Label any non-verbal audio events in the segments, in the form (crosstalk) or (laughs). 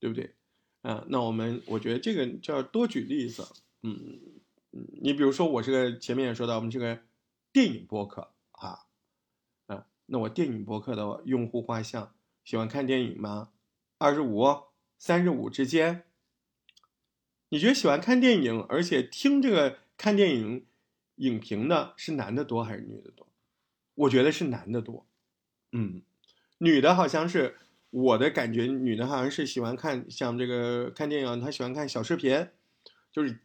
对不对？啊，那我们我觉得这个就要多举例子，嗯嗯，你比如说我这个前面也说到，我们这个电影播客啊，啊，那我电影播客的用户画像喜欢看电影吗？二十五、三十五之间，你觉得喜欢看电影，而且听这个看电影影评的是男的多还是女的多？我觉得是男的多，嗯，女的好像是。我的感觉，女的好像是喜欢看像这个看电影，她喜欢看小视频，就是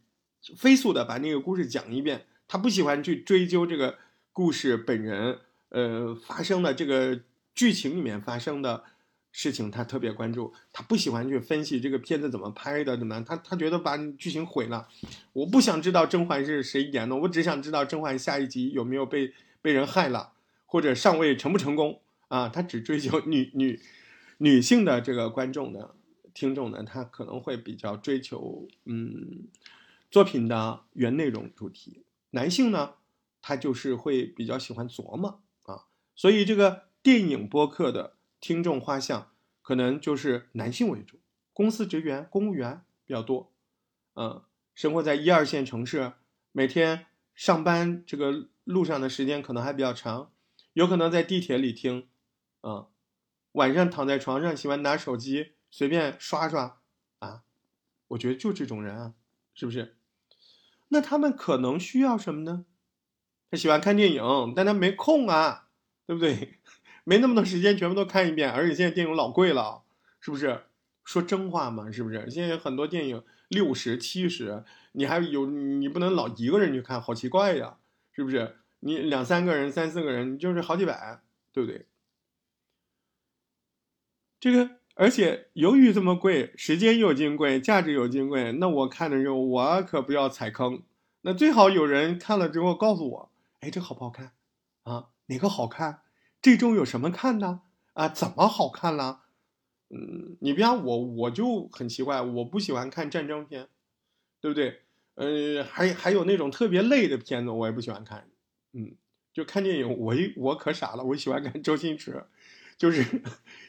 飞速的把那个故事讲一遍。她不喜欢去追究这个故事本人，呃，发生的这个剧情里面发生的事情，她特别关注。她不喜欢去分析这个片子怎么拍的，怎么样？她她觉得把剧情毁了。我不想知道甄嬛是谁演的，我只想知道甄嬛下一集有没有被被人害了，或者上位成不成功啊？她只追求女女。女性的这个观众呢，听众呢，他可能会比较追求嗯作品的原内容主题。男性呢，他就是会比较喜欢琢磨啊，所以这个电影播客的听众画像可能就是男性为主，公司职员、公务员比较多，嗯，生活在一二线城市，每天上班这个路上的时间可能还比较长，有可能在地铁里听，啊。晚上躺在床上，喜欢拿手机随便刷刷，啊，我觉得就这种人啊，是不是？那他们可能需要什么呢？他喜欢看电影，但他没空啊，对不对？(laughs) 没那么多时间全部都看一遍，而且现在电影老贵了，是不是？说真话嘛，是不是？现在有很多电影六十、七十，你还有你不能老一个人去看，好奇怪呀，是不是？你两三个人、三四个人，就是好几百，对不对？这个，而且由于这么贵，时间又金贵，价值又金贵，那我看的时候，我可不要踩坑。那最好有人看了之后告诉我，哎，这好不好看？啊，哪个好看？这周有什么看的？啊，怎么好看了？嗯，你比方我，我就很奇怪，我不喜欢看战争片，对不对？呃，还还有那种特别累的片子，我也不喜欢看。嗯，就看电影，我一我可傻了，我喜欢看周星驰。就是，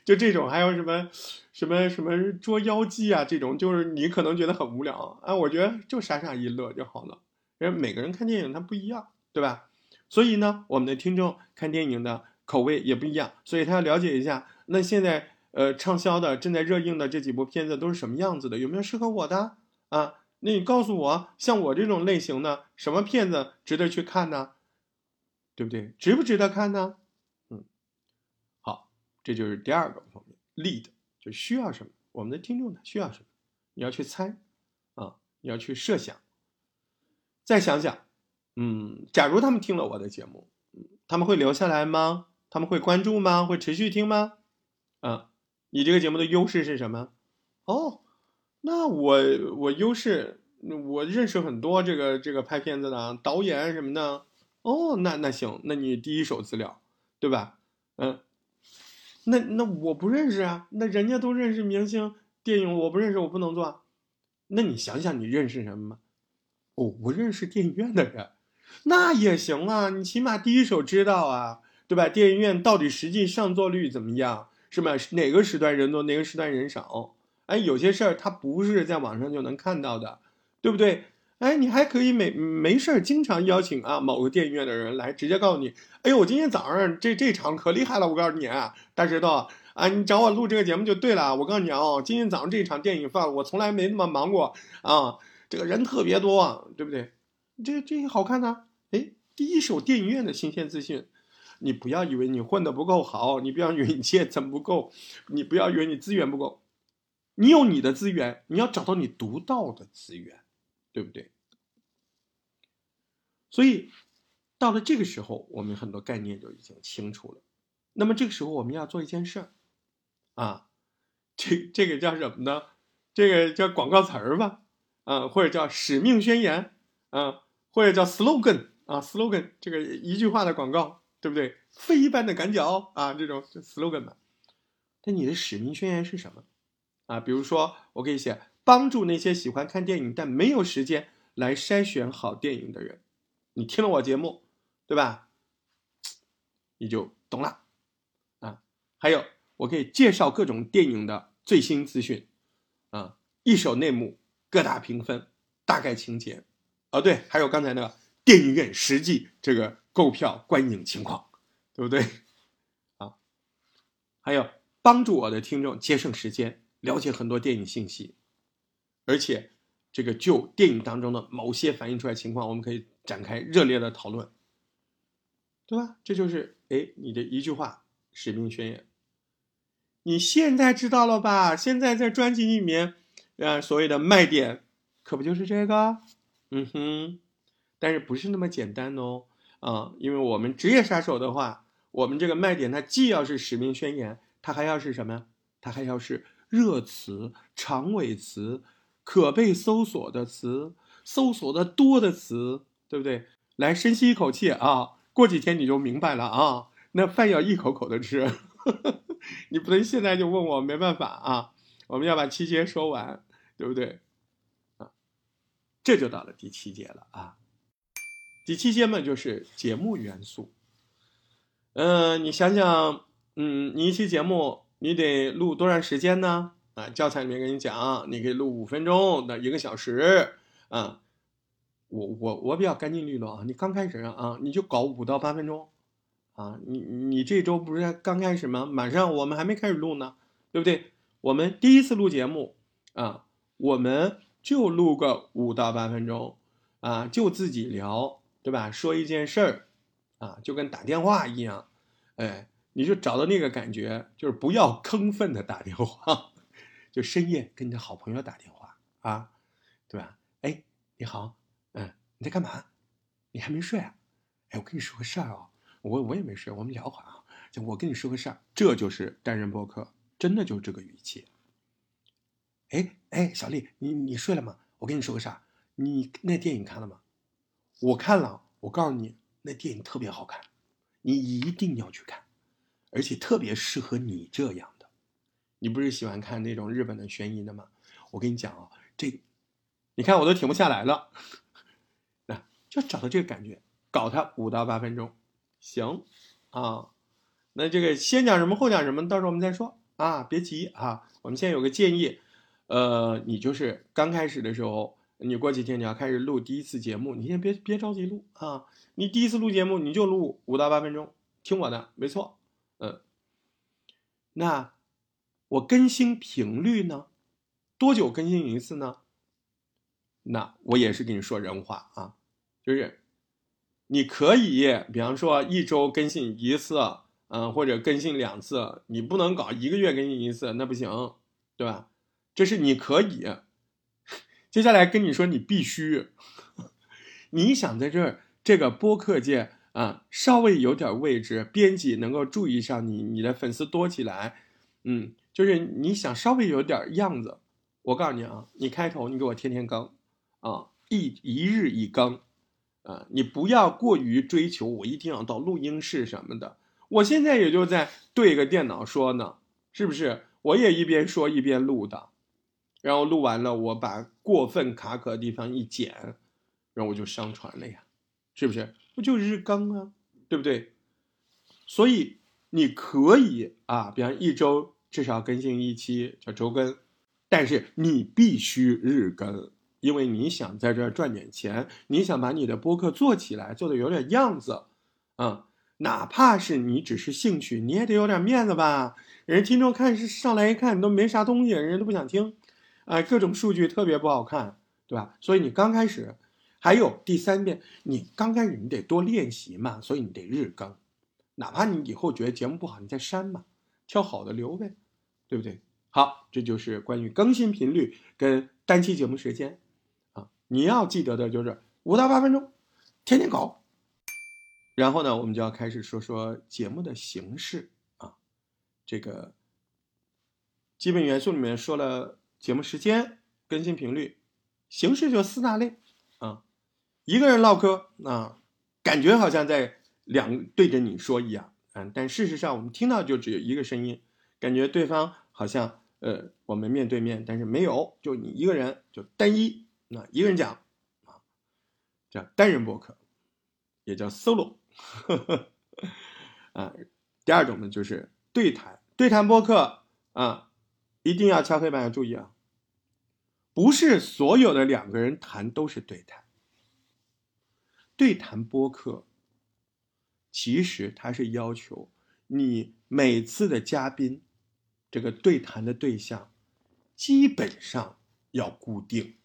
就这种，还有什么，什么什么捉妖记啊，这种，就是你可能觉得很无聊啊，我觉得就傻傻一乐就好了。因为每个人看电影他不一样，对吧？所以呢，我们的听众看电影的口味也不一样，所以他要了解一下，那现在呃畅销的、正在热映的这几部片子都是什么样子的，有没有适合我的啊？那你告诉我，像我这种类型的什么片子值得去看呢？对不对？值不值得看呢？这就是第二个方面，lead 就需要什么，我们的听众他需要什么，你要去猜，啊，你要去设想，再想想，嗯，假如他们听了我的节目，他们会留下来吗？他们会关注吗？会持续听吗？啊，你这个节目的优势是什么？哦，那我我优势，我认识很多这个这个拍片子的导演什么的，哦，那那行，那你第一手资料，对吧？嗯。那那我不认识啊，那人家都认识明星电影，我不认识，我不能做。那你想想，你认识什么吗？哦，我认识电影院的人，那也行啊，你起码第一手知道啊，对吧？电影院到底实际上座率怎么样，是吧？哪个时段人多，哪个时段人少？哎，有些事儿它不是在网上就能看到的，对不对？哎，你还可以没没事儿，经常邀请啊某个电影院的人来，直接告诉你，哎呦，我今天早上这这场可厉害了，我告诉你啊，大石头啊，你找我录这个节目就对了。我告诉你啊，今天早上这场电影放，我从来没那么忙过啊，这个人特别多，对不对？这这好看呢，哎，第一手电影院的新鲜资讯，你不要以为你混得不够好，你不要以为你阶层不够，你不要以为你资源不够，你有你的资源，你要找到你独到的资源。对不对？所以到了这个时候，我们很多概念就已经清楚了。那么这个时候，我们要做一件事儿啊，这这个叫什么呢？这个叫广告词儿吧，啊，或者叫使命宣言啊，或者叫 slogan 啊，slogan 这个一句话的广告，对不对？飞一般的赶脚啊，这种 slogan 嘛。那你的使命宣言是什么啊？比如说，我可以写。帮助那些喜欢看电影但没有时间来筛选好电影的人，你听了我节目，对吧？你就懂了啊。还有，我可以介绍各种电影的最新资讯啊，一手内幕，各大评分，大概情节，哦对，还有刚才那个电影院实际这个购票观影情况，对不对？啊，还有帮助我的听众节省时间，了解很多电影信息，而且这个就电影当中的某些反映出来情况，我们可以展开热烈的讨论，对吧？这就是哎，你的一句话使命宣言。你现在知道了吧？现在在专辑里面，啊，所谓的卖点，可不就是这个？嗯哼，但是不是那么简单哦？啊，因为我们职业杀手的话，我们这个卖点它既要是使命宣言，它还要是什么呀？它还要是热词、长尾词、可被搜索的词、搜索的多的词，对不对？来，深吸一口气啊，过几天你就明白了啊。那饭要一口口的吃。(laughs) 你不能现在就问我，没办法啊，我们要把七节说完，对不对？啊，这就到了第七节了啊。第七节嘛，就是节目元素。嗯，你想想，嗯，你一期节目你得录多长时间呢？啊，教材里面跟你讲，你可以录五分钟到一个小时啊。我我我比较干净利落啊，你刚开始啊，你就搞五到八分钟。啊，你你这周不是刚开始吗？马上我们还没开始录呢，对不对？我们第一次录节目啊，我们就录个五到八分钟啊，就自己聊，对吧？说一件事儿啊，就跟打电话一样，哎，你就找到那个感觉，就是不要亢奋的打电话，就深夜跟你的好朋友打电话啊，对吧？哎，你好，嗯，你在干嘛？你还没睡啊？哎，我跟你说个事儿啊。我我也没睡，我们聊会儿啊。就我跟你说个事儿，这就是单人播客，真的就是这个语气。哎哎，小丽，你你睡了吗？我跟你说个事儿，你那电影看了吗？我看了，我告诉你，那电影特别好看，你一定要去看，而且特别适合你这样。你不是喜欢看那种日本的悬疑的吗？我跟你讲啊，这，你看我都停不下来了。那就找到这个感觉，搞它五到八分钟。行，啊，那这个先讲什么后讲什么，到时候我们再说啊，别急啊。我们现在有个建议，呃，你就是刚开始的时候，你过几天你要开始录第一次节目，你先别别着急录啊。你第一次录节目，你就录五到八分钟，听我的，没错，嗯。那我更新频率呢？多久更新一次呢？那我也是跟你说人话啊，就是。你可以，比方说一周更新一次，嗯，或者更新两次，你不能搞一个月更新一次，那不行，对吧？这是你可以。(laughs) 接下来跟你说，你必须，你想在这儿这个播客界啊，稍微有点位置，编辑能够注意上你，你的粉丝多起来，嗯，就是你想稍微有点样子，我告诉你啊，你开头你给我天天更，啊，一一日一更。啊，你不要过于追求，我一定要到录音室什么的。我现在也就在对个电脑说呢，是不是？我也一边说一边录的，然后录完了，我把过分卡壳的地方一剪，然后我就上传了呀，是不是？不就日更啊，对不对？所以你可以啊，比方一周至少更新一期叫周更，但是你必须日更。因为你想在这儿赚点钱，你想把你的播客做起来，做的有点样子，啊，哪怕是你只是兴趣，你也得有点面子吧？人听众看是上来一看都没啥东西，人家都不想听，啊，各种数据特别不好看，对吧？所以你刚开始，还有第三遍，你刚开始你得多练习嘛，所以你得日更，哪怕你以后觉得节目不好，你再删嘛，挑好的留呗，对不对？好，这就是关于更新频率跟单期节目时间啊。你要记得的就是五到八分钟，天天搞。然后呢，我们就要开始说说节目的形式啊。这个基本元素里面说了节目时间、更新频率，形式就四大类啊。一个人唠嗑啊，感觉好像在两对着你说一样，但事实上我们听到就只有一个声音，感觉对方好像呃我们面对面，但是没有，就你一个人，就单一。那一个人讲啊，叫单人博客，也叫 solo，(laughs) 啊，第二种呢就是对谈，对谈播客啊，一定要敲黑板要注意啊，不是所有的两个人谈都是对谈。对谈播客，其实它是要求你每次的嘉宾，这个对谈的对象，基本上要固定，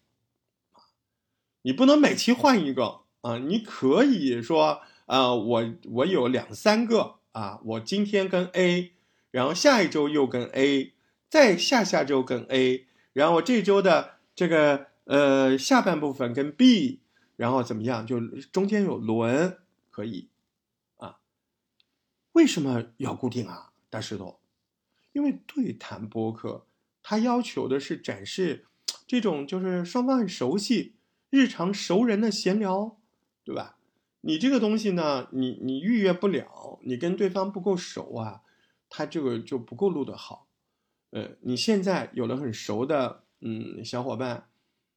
你不能每期换一个啊。你可以说啊，我我有两三个啊，我今天跟 A，然后下一周又跟 A，再下下周跟 A，然后这周的这个呃下半部分跟 B。然后怎么样？就中间有轮可以，为什么要固定啊？大石头，因为对谈播客，它要求的是展示这种就是双方很熟悉、日常熟人的闲聊，对吧？你这个东西呢，你你预约不了，你跟对方不够熟啊，他这个就不够录得好。呃，你现在有了很熟的嗯小伙伴。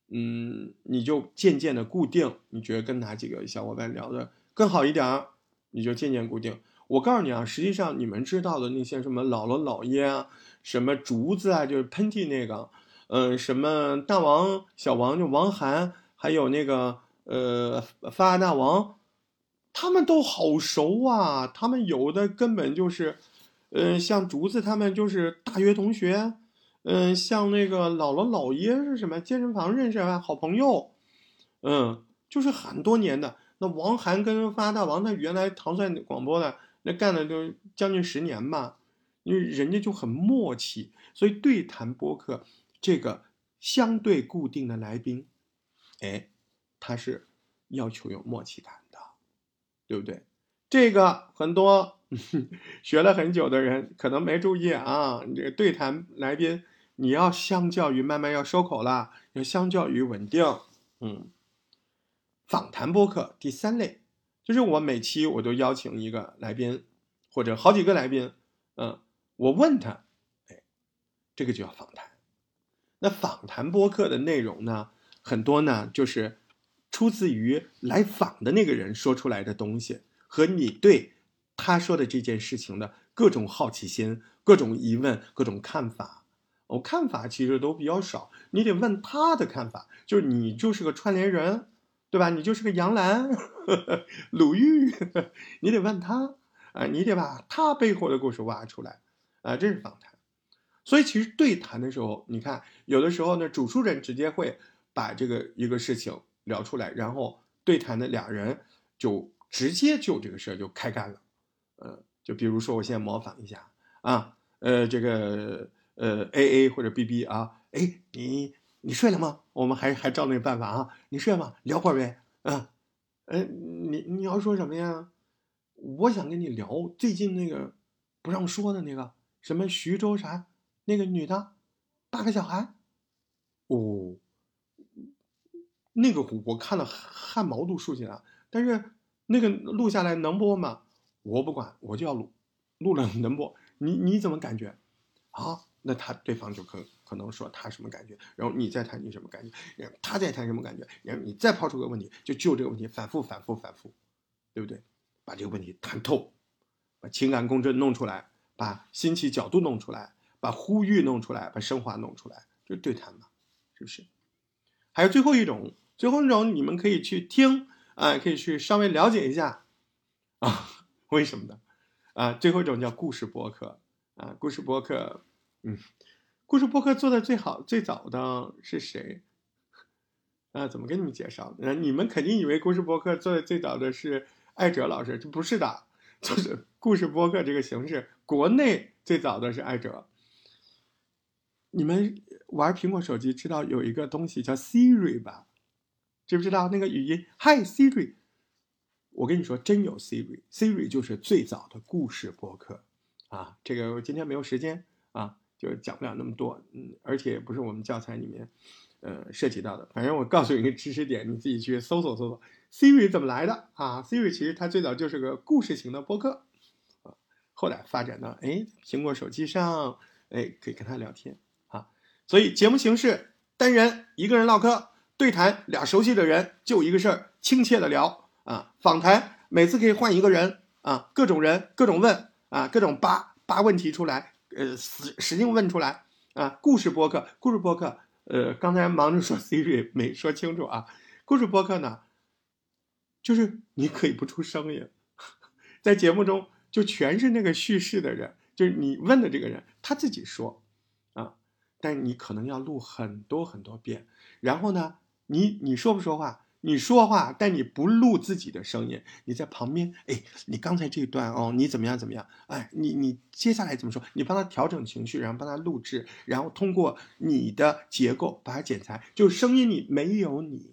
嗯，你就渐渐的固定，你觉得跟哪几个小伙伴聊的更好一点你就渐渐固定。我告诉你啊，实际上你们知道的那些什么姥姥姥爷啊，什么竹子啊，就是喷嚏那个，嗯，什么大王小王就王涵，还有那个呃发大王，他们都好熟啊，他们有的根本就是，嗯，像竹子他们就是大学同学。嗯，像那个姥姥姥爷是什么健身房认识啊，好朋友，嗯，就是很多年的。那王涵跟发大王，他原来唐帅广播的，那干了都将近十年吧，因为人家就很默契，所以对谈播客这个相对固定的来宾，哎，他是要求有默契感的，对不对？这个很多 (laughs) 学了很久的人可能没注意啊，这个对谈来宾。你要相较于慢慢要收口了，要相较于稳定，嗯，访谈播客第三类，就是我每期我都邀请一个来宾，或者好几个来宾，嗯，我问他，哎，这个就叫访谈。那访谈播客的内容呢，很多呢就是出自于来访的那个人说出来的东西，和你对他说的这件事情的各种好奇心、各种疑问、各种看法。我看法其实都比较少，你得问他的看法，就是你就是个串联人，对吧？你就是个杨澜、(laughs) 鲁豫，(laughs) 你得问他啊，你得把他背后的故事挖出来啊，这是访谈。所以其实对谈的时候，你看有的时候呢，主述人直接会把这个一个事情聊出来，然后对谈的俩人就直接就这个事儿就开干了，呃，就比如说我现在模仿一下啊，呃，这个。呃，A A 或者 B B 啊，哎，你你睡了吗？我们还还照那个办法啊，你睡吗？聊会儿呗，啊，呃，你你要说什么呀？我想跟你聊最近那个不让说的那个什么徐州啥那个女的，八个小孩，哦，那个我看了汗毛都竖起来，但是那个录下来能播吗？我不管，我就要录，录了能播，你你怎么感觉？啊？那他对方就可可能说他什么感觉，然后你再谈你什么感觉，然后他再谈什么感觉，然后你再抛出个问题，就就这个问题反复反复反复，对不对？把这个问题谈透，把情感共振弄出来，把新奇角度弄出来，把呼吁弄出来，把升华弄出来，就对谈嘛，是不是？还有最后一种，最后一种你们可以去听啊，可以去稍微了解一下啊，(laughs) 为什么呢？啊，最后一种叫故事博客啊，故事博客。嗯，故事播客做的最好、最早的是谁？啊，怎么跟你们介绍？那你们肯定以为故事播客做的最早的是艾哲老师，这不是的，就是故事播客这个形式，国内最早的是艾哲。你们玩苹果手机知道有一个东西叫 Siri 吧？知不知道那个语音？Hi Siri，我跟你说，真有 Siri，Siri 就是最早的故事播客啊。这个我今天没有时间啊。就是讲不了那么多，嗯，而且也不是我们教材里面，呃，涉及到的。反正我告诉你一个知识点，你自己去搜索搜索。Siri 怎么来的啊？Siri 其实它最早就是个故事型的播客，啊，后来发展到哎，苹果手机上，哎，可以跟他聊天啊。所以节目形式单人一个人唠嗑，对谈俩熟悉的人就一个事儿，亲切的聊啊。访谈每次可以换一个人啊，各种人各种问啊，各种扒扒问题出来。呃，使使劲问出来啊！故事播客，故事播客呃，刚才忙着说 (laughs) Siri 没说清楚啊。故事播客呢，就是你可以不出声音，(laughs) 在节目中就全是那个叙事的人，就是你问的这个人他自己说啊，但你可能要录很多很多遍，然后呢，你你说不说话？你说话，但你不录自己的声音，你在旁边，哎，你刚才这段哦，你怎么样怎么样？哎，你你接下来怎么说？你帮他调整情绪，然后帮他录制，然后通过你的结构把它剪裁，就声音里没有你，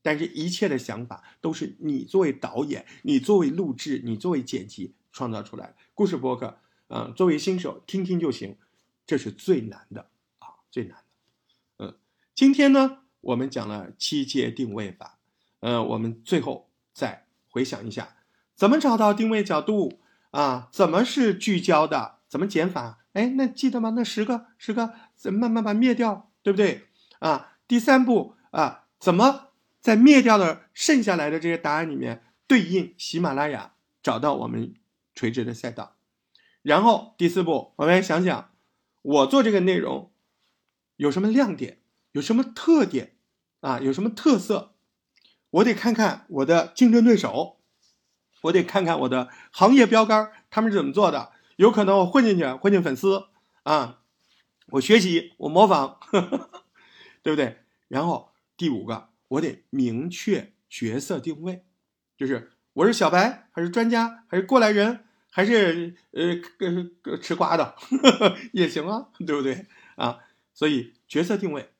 但是一切的想法都是你作为导演，你作为录制，你作为剪辑创造出来的故事播客啊，作为新手听听就行，这是最难的啊，最难的。嗯，今天呢？我们讲了七阶定位法，呃，我们最后再回想一下，怎么找到定位角度啊？怎么是聚焦的？怎么减法？哎，那记得吗？那十个十个，怎么慢慢把灭掉，对不对？啊，第三步啊，怎么在灭掉的剩下来的这些答案里面对应喜马拉雅，找到我们垂直的赛道？然后第四步，我们来想想，我做这个内容有什么亮点？有什么特点啊？有什么特色？我得看看我的竞争对手，我得看看我的行业标杆，他们是怎么做的。有可能我混进去，混进粉丝啊，我学习，我模仿，(laughs) 对不对？然后第五个，我得明确角色定位，就是我是小白，还是专家，还是过来人，还是呃吃瓜的 (laughs) 也行啊，对不对啊？所以角色定位。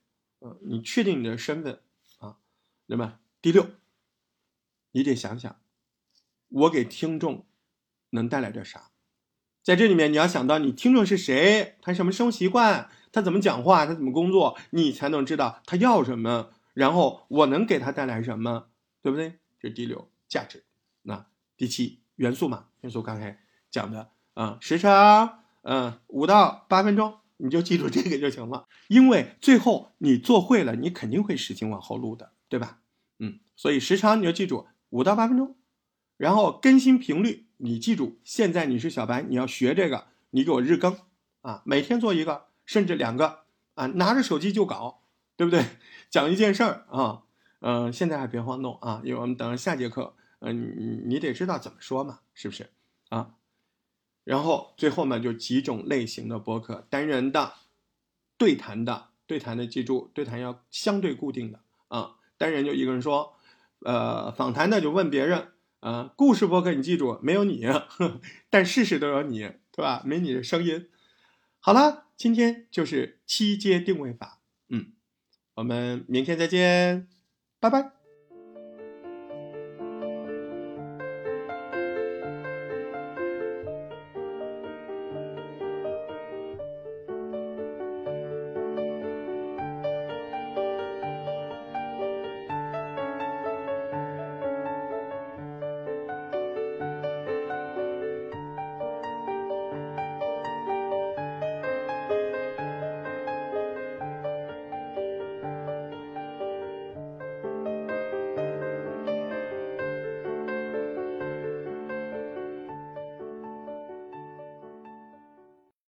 嗯，你确定你的身份啊？那么第六，你得想想，我给听众能带来点啥？在这里面，你要想到你听众是谁，他什么生活习惯，他怎么讲话，他怎么工作，你才能知道他要什么，然后我能给他带来什么，对不对？这是第六价值。那第七元素嘛，元素刚才讲的啊，时长，嗯，五到八分钟。你就记住这个就行了，因为最后你做会了，你肯定会使劲往后录的，对吧？嗯，所以时长你就记住五到八分钟，然后更新频率你记住，现在你是小白，你要学这个，你给我日更啊，每天做一个，甚至两个啊，拿着手机就搞，对不对？(laughs) 讲一件事儿啊，嗯，现在还别慌动啊，因为我们等下节课，嗯，你你得知道怎么说嘛，是不是啊？然后最后呢，就几种类型的播客：单人的、对谈的。对谈的记住，对谈要相对固定的啊。单人就一个人说，呃，访谈的就问别人啊。故事播客你记住，没有你呵，(laughs) 但事事都有你，对吧？没你的声音。好了，今天就是七阶定位法。嗯，我们明天再见，拜拜。